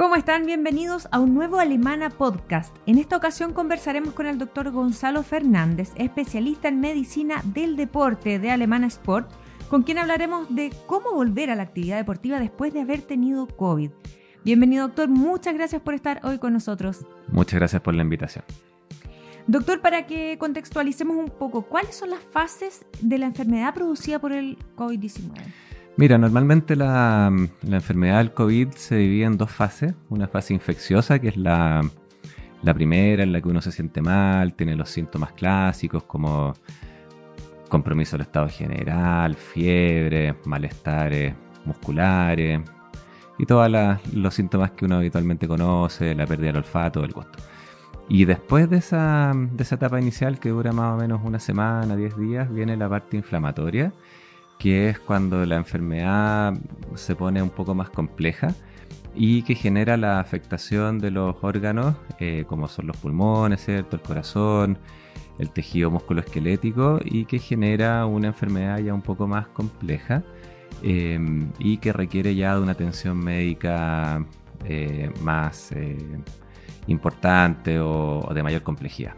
¿Cómo están? Bienvenidos a un nuevo Alemana Podcast. En esta ocasión conversaremos con el doctor Gonzalo Fernández, especialista en medicina del deporte de Alemana Sport, con quien hablaremos de cómo volver a la actividad deportiva después de haber tenido COVID. Bienvenido doctor, muchas gracias por estar hoy con nosotros. Muchas gracias por la invitación. Doctor, para que contextualicemos un poco, ¿cuáles son las fases de la enfermedad producida por el COVID-19? Mira, normalmente la, enfermedad del COVID se divide en dos fases. Una fase infecciosa, que es la, primera, en la que uno se siente mal, tiene los síntomas clásicos como compromiso del estado general, fiebre, malestares musculares y todos los síntomas que uno habitualmente conoce, la pérdida del olfato, el gusto. Y después de esa, de esa etapa inicial que dura más o menos una semana, 10 días, viene la parte inflamatoria que es cuando la enfermedad se pone un poco más compleja y que genera la afectación de los órganos, eh, como son los pulmones, ¿cierto? el corazón, el tejido musculoesquelético y que genera una enfermedad ya un poco más compleja em, y que requiere ya de una atención médica eh, más eh, importante o de mayor complejidad.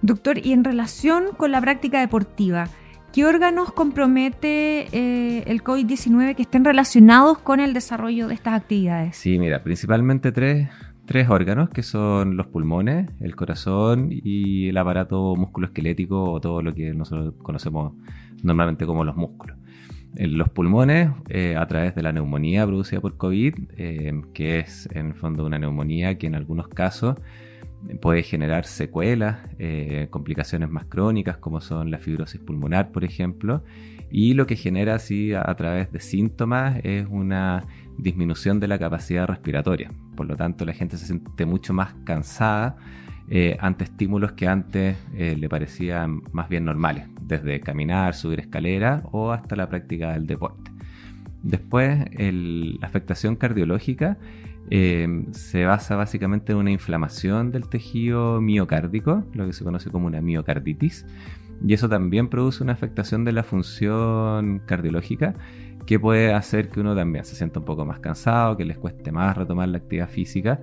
Doctor, y en relación con la práctica deportiva, ¿Qué órganos compromete eh, el COVID-19 que estén relacionados con el desarrollo de estas actividades? Sí, mira, principalmente tres, órganos que son los pulmones, el corazón y el aparato musculoesquelético o todo lo que nosotros conocemos normalmente como los músculos. En los pulmones, eh, a través de la neumonía producida por COVID, eh, que es en el fondo una neumonía que en algunos casos puede generar secuelas, eh, complicaciones más crónicas como son la fibrosis pulmonar, por ejemplo, y lo que genera así a, través de síntomas es una disminución de la capacidad respiratoria. Por lo tanto, la gente se siente mucho más cansada eh, ante estímulos que antes eh, le parecían más bien normales, desde caminar, subir escaleras o hasta la práctica del deporte. Después, la afectación cardiológica eh, se basa básicamente en una inflamación del tejido miocárdico, lo que se conoce como una miocarditis, y eso también produce una afectación de la función cardiológica que puede hacer que uno también se sienta un poco más cansado, que les cueste más retomar la actividad física.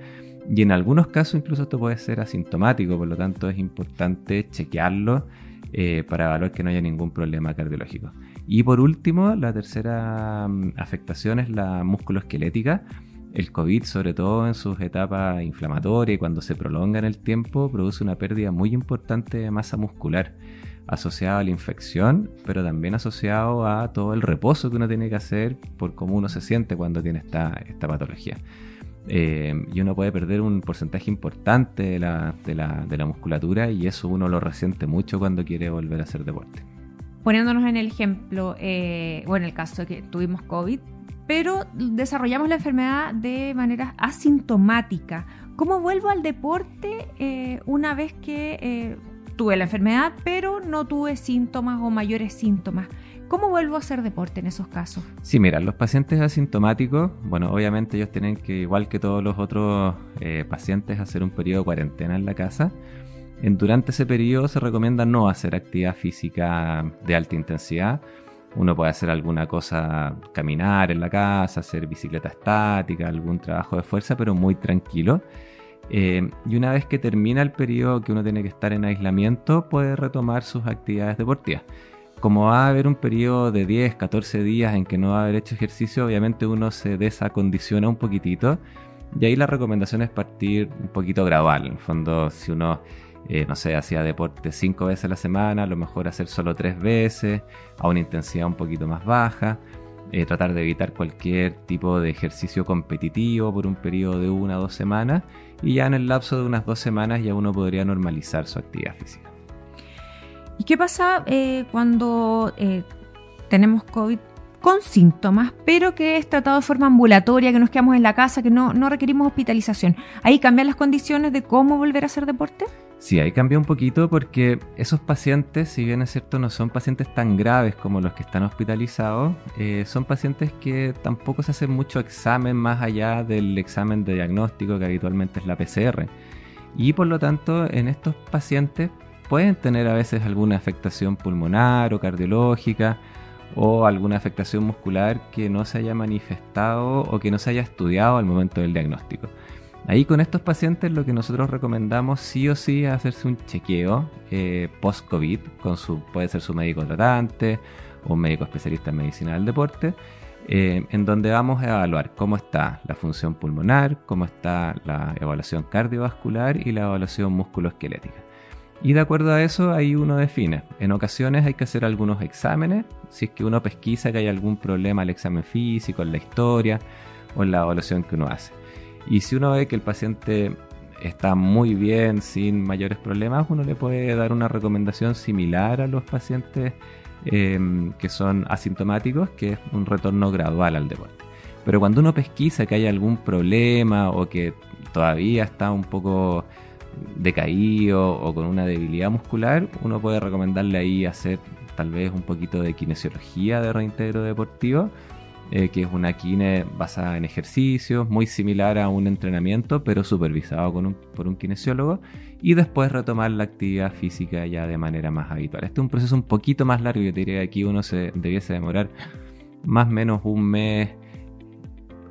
Y en algunos casos incluso esto puede ser asintomático, por lo tanto es importante chequearlo eh, para evaluar que no haya ningún problema cardiológico. Y por último, la tercera mm, afectación es la musculoesquelética, el COVID, sobre todo en sus etapas inflamatorias y cuando se prolonga en el tiempo, produce una pérdida muy importante de masa muscular asociada a la infección, pero también asociado a todo el reposo que uno tiene que hacer por cómo uno se siente cuando tiene esta, esta patología. Eh, y uno puede perder un porcentaje importante de la, de, la, musculatura y eso uno lo resiente mucho cuando quiere volver a hacer deporte. Poniéndonos en el ejemplo, eh, o en el caso que tuvimos COVID, pero desarrollamos la enfermedad de manera asintomática. ¿Cómo vuelvo al deporte eh, una vez que eh, tuve la enfermedad, pero no tuve síntomas o mayores síntomas? ¿Cómo vuelvo a hacer deporte en esos casos? Sí, mira, los pacientes asintomáticos, bueno, obviamente ellos tienen que, igual que todos los otros eh, pacientes, hacer un periodo de cuarentena en la casa. En, durante ese periodo se recomienda no hacer actividad física de alta intensidad uno puede hacer alguna cosa, caminar en la casa, hacer bicicleta estática, algún trabajo de fuerza, pero muy tranquilo. Eh, y una vez que termina el periodo que uno tiene que estar en aislamiento, puede retomar sus actividades deportivas. Como va a haber un periodo de 10, 14 días en que no va a haber hecho ejercicio, obviamente uno se desacondiciona un poquitito. Y ahí la recomendación es partir un poquito gradual. En el fondo, si uno eh, no sé, hacía deporte cinco veces a la semana, a lo mejor hacer solo tres veces, a una intensidad un poquito más baja, eh, tratar de evitar cualquier tipo de ejercicio competitivo por un periodo de una o dos semanas, y ya en el lapso de unas dos semanas ya uno podría normalizar su actividad física. ¿Y qué pasa eh, cuando tenemos COVID con síntomas, pero que es tratado de forma ambulatoria, que nos quedamos en la casa, que no, no requerimos hospitalización? ¿Ahí cambian las condiciones de cómo volver a hacer deporte? Sí, ahí cambia un poquito porque esos pacientes, si bien es cierto, no son pacientes tan graves como los que están hospitalizados, eh, son pacientes que tampoco se hacen mucho examen más allá del examen de diagnóstico que habitualmente es la PCR. Y por lo tanto, en estos pacientes pueden tener a veces alguna afectación pulmonar o cardiológica o alguna afectación muscular que no se haya manifestado o que no se haya estudiado al momento del diagnóstico. Ahí con estos pacientes lo que nosotros recomendamos sí o sí es hacerse un chequeo eh, post-COVID, con su, puede ser su médico tratante o un médico especialista en medicina del deporte, eh, en donde vamos a evaluar cómo está la función pulmonar, cómo está la evaluación cardiovascular y la evaluación musculoesquelética. Y de acuerdo a eso, ahí uno define. En ocasiones hay que hacer algunos exámenes, si es que uno pesquisa que hay algún problema al examen físico, en la historia o en la evaluación que uno hace. Y si uno ve que el paciente está muy bien, sin mayores problemas, uno le puede dar una recomendación similar a los pacientes em, que son asintomáticos, que es un retorno gradual al deporte. Pero cuando uno pesquisa que hay algún problema o que todavía está un poco decaído o con una debilidad muscular, uno puede recomendarle ahí hacer tal vez un poquito de kinesiología de reintegro deportivo eh, que es una kine basada en ejercicios, muy similar a un entrenamiento, pero supervisado por un kinesiólogo, y después retomar la actividad física ya de manera más habitual. Este es un proceso un poquito más largo, yo diría que aquí uno se debiese demorar más o menos un mes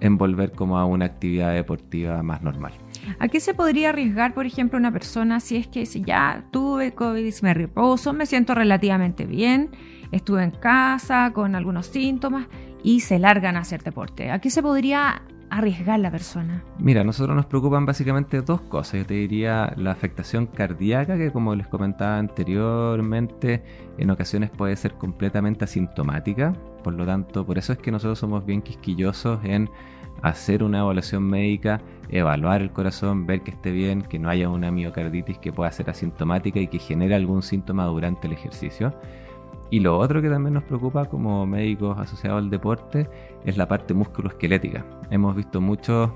en volver como a una actividad deportiva más normal. ¿A qué se podría arriesgar, por ejemplo, una persona si es que si ya tuve COVID, me reposo, me siento relativamente bien, estuve en casa con algunos síntomas y se largan a hacer deporte. ¿A qué se podría arriesgar la persona? Mira, nosotros nos preocupan básicamente dos cosas. Yo te diría la afectación cardíaca, que como les comentaba anteriormente, en ocasiones puede ser completamente asintomática. Por lo tanto, por eso es que nosotros somos bien quisquillosos en hacer una evaluación médica, evaluar el corazón, ver que esté bien, que no haya una miocarditis que pueda ser asintomática y que genere algún síntoma durante el ejercicio. Y lo otro que también nos preocupa como médicos asociados al deporte es la parte musculoesquelética. Hemos visto muchos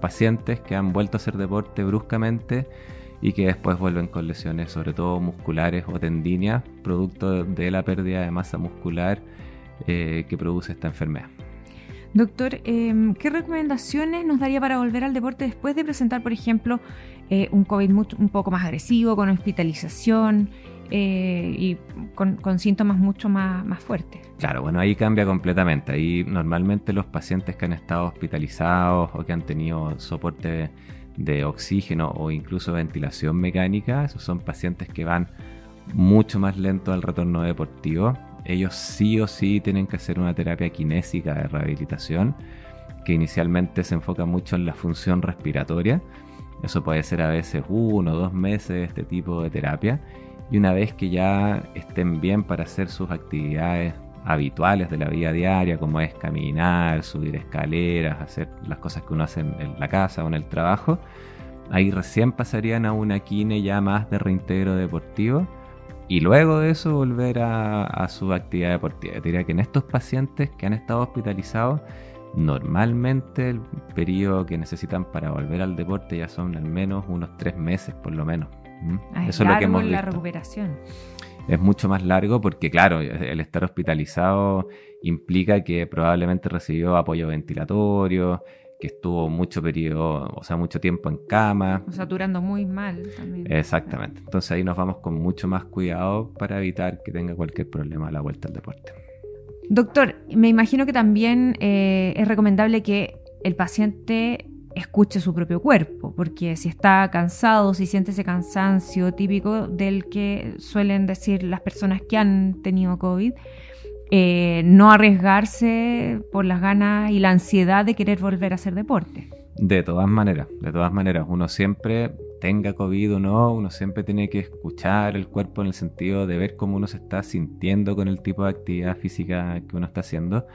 pacientes que han vuelto a hacer deporte bruscamente y que después vuelven con lesiones, sobre todo musculares o tendíneas, producto de la pérdida de masa muscular eh, que produce esta enfermedad. Doctor, em, ¿qué recomendaciones nos daría para volver al deporte después de presentar, por ejemplo, eh, un COVID un poco más agresivo, con hospitalización? Eh, y con, síntomas mucho más, más fuertes. Claro, bueno, ahí cambia completamente. Ahí normalmente los pacientes que han estado hospitalizados o que han tenido soporte de oxígeno o incluso ventilación mecánica, esos son pacientes que van mucho más lento al retorno deportivo. Ellos sí o sí tienen que hacer una terapia kinésica de rehabilitación que inicialmente se enfoca mucho en la función respiratoria. Eso puede ser a veces uno o dos meses este tipo de terapia y una vez que ya estén bien para hacer sus actividades habituales de la vida diaria, como es caminar, subir escaleras, hacer las cosas que uno hace en la casa o en el trabajo, ahí recién pasarían a una kine ya más de reintegro deportivo y luego de eso volver a, su actividad deportiva. diría que en estos pacientes que han estado hospitalizados, normalmente el periodo que necesitan para volver al deporte ya son al menos unos tres meses por lo menos. Ah, Eso es lo que hemos la recuperación. Es mucho más largo porque, claro, el estar hospitalizado implica que probablemente recibió apoyo ventilatorio, que estuvo mucho periodo, o sea, mucho tiempo en cama. O saturando muy mal también. Exactamente. Entonces ahí nos vamos con mucho más cuidado para evitar que tenga cualquier problema a la vuelta al deporte. Doctor, me imagino que también eh, es recomendable que el paciente escuche su propio cuerpo, porque si está cansado, si siente ese cansancio típico del que suelen decir las personas que han tenido COVID, eh, no arriesgarse por las ganas y la ansiedad de querer volver a hacer deporte. De todas maneras, de todas maneras, uno siempre tenga COVID o no, uno siempre tiene que escuchar el cuerpo en el sentido de ver cómo uno se está sintiendo con el tipo de actividad física que uno está haciendo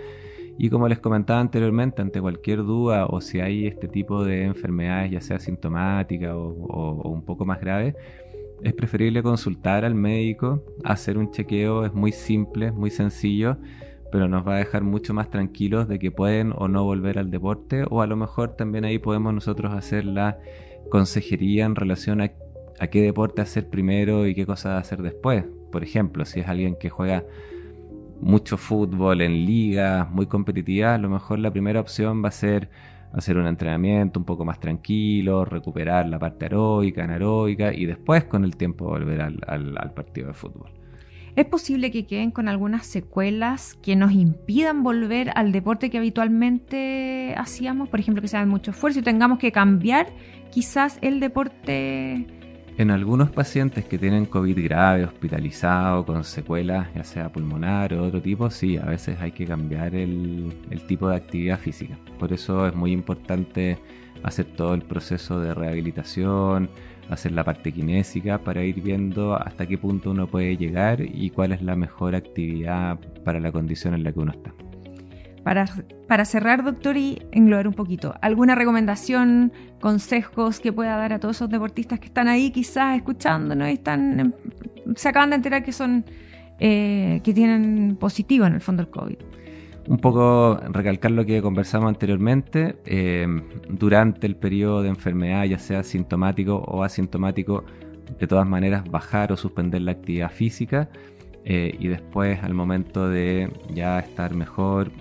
y como les comentaba anteriormente, ante cualquier duda o si hay este tipo de enfermedades, ya sea sintomática o, un poco más grave, es preferible consultar al médico, hacer un chequeo, es muy simple, muy sencillo, pero nos va a dejar mucho más tranquilos de que pueden o no volver al deporte, o a lo mejor también ahí podemos nosotros hacer la consejería en relación a a qué deporte hacer primero y qué cosas hacer después. Por ejemplo, si es alguien que juega mucho fútbol en ligas muy competitivas, a lo mejor la primera opción va a ser hacer un entrenamiento un poco más tranquilo, recuperar la parte aeróbica, anaeróbica y después con el tiempo volver al, al partido de fútbol. ¿Es posible que queden con algunas secuelas que nos impidan volver al deporte que habitualmente hacíamos? Por ejemplo, que sea de mucho esfuerzo y tengamos que cambiar quizás el deporte en algunos pacientes que tienen COVID grave, hospitalizado, con secuelas, ya sea pulmonar o otro tipo, sí, a veces hay que cambiar el, tipo de actividad física. Por eso es muy importante hacer todo el proceso de rehabilitación, hacer la parte kinésica para ir viendo hasta qué punto uno puede llegar y cuál es la mejor actividad para la condición en la que uno está. Para, cerrar, doctor, y englobar un poquito, ¿alguna recomendación, consejos que pueda dar a todos esos deportistas que están ahí quizás escuchándonos y están, se acaban de enterar que son, eh, que tienen positivo en el fondo el COVID? Un poco recalcar lo que conversamos anteriormente, eh, durante el periodo de enfermedad, ya sea sintomático o asintomático, de todas maneras bajar o suspender la actividad física eh, y después al momento de ya estar mejor,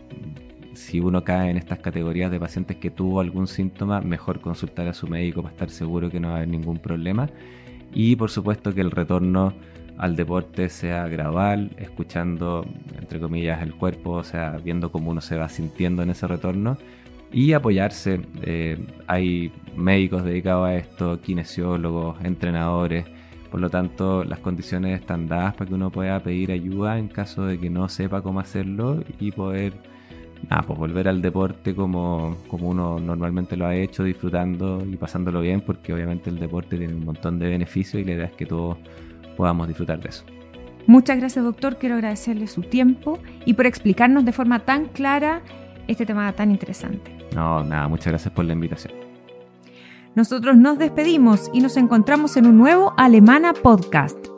si uno cae en estas categorías de pacientes que tuvo algún síntoma, mejor consultar a su médico para estar seguro que no va a haber ningún problema. Y por supuesto que el retorno al deporte sea gradual, escuchando, entre comillas, el cuerpo, o sea, viendo cómo uno se va sintiendo en ese retorno y apoyarse. Eh, hay médicos dedicados a esto, kinesiólogos, entrenadores por lo tanto, las condiciones están dadas para que uno pueda pedir ayuda en caso de que no sepa cómo hacerlo y poder pues volver al deporte como, como uno normalmente lo ha hecho, disfrutando y pasándolo bien, porque obviamente el deporte tiene un montón de beneficios y la idea es que todos podamos disfrutar de eso. Muchas gracias, doctor. Quiero agradecerle su tiempo y por explicarnos de forma tan clara este tema tan interesante. No, nada, muchas gracias por la invitación. Nosotros nos despedimos y nos encontramos en un nuevo Alemana Podcast.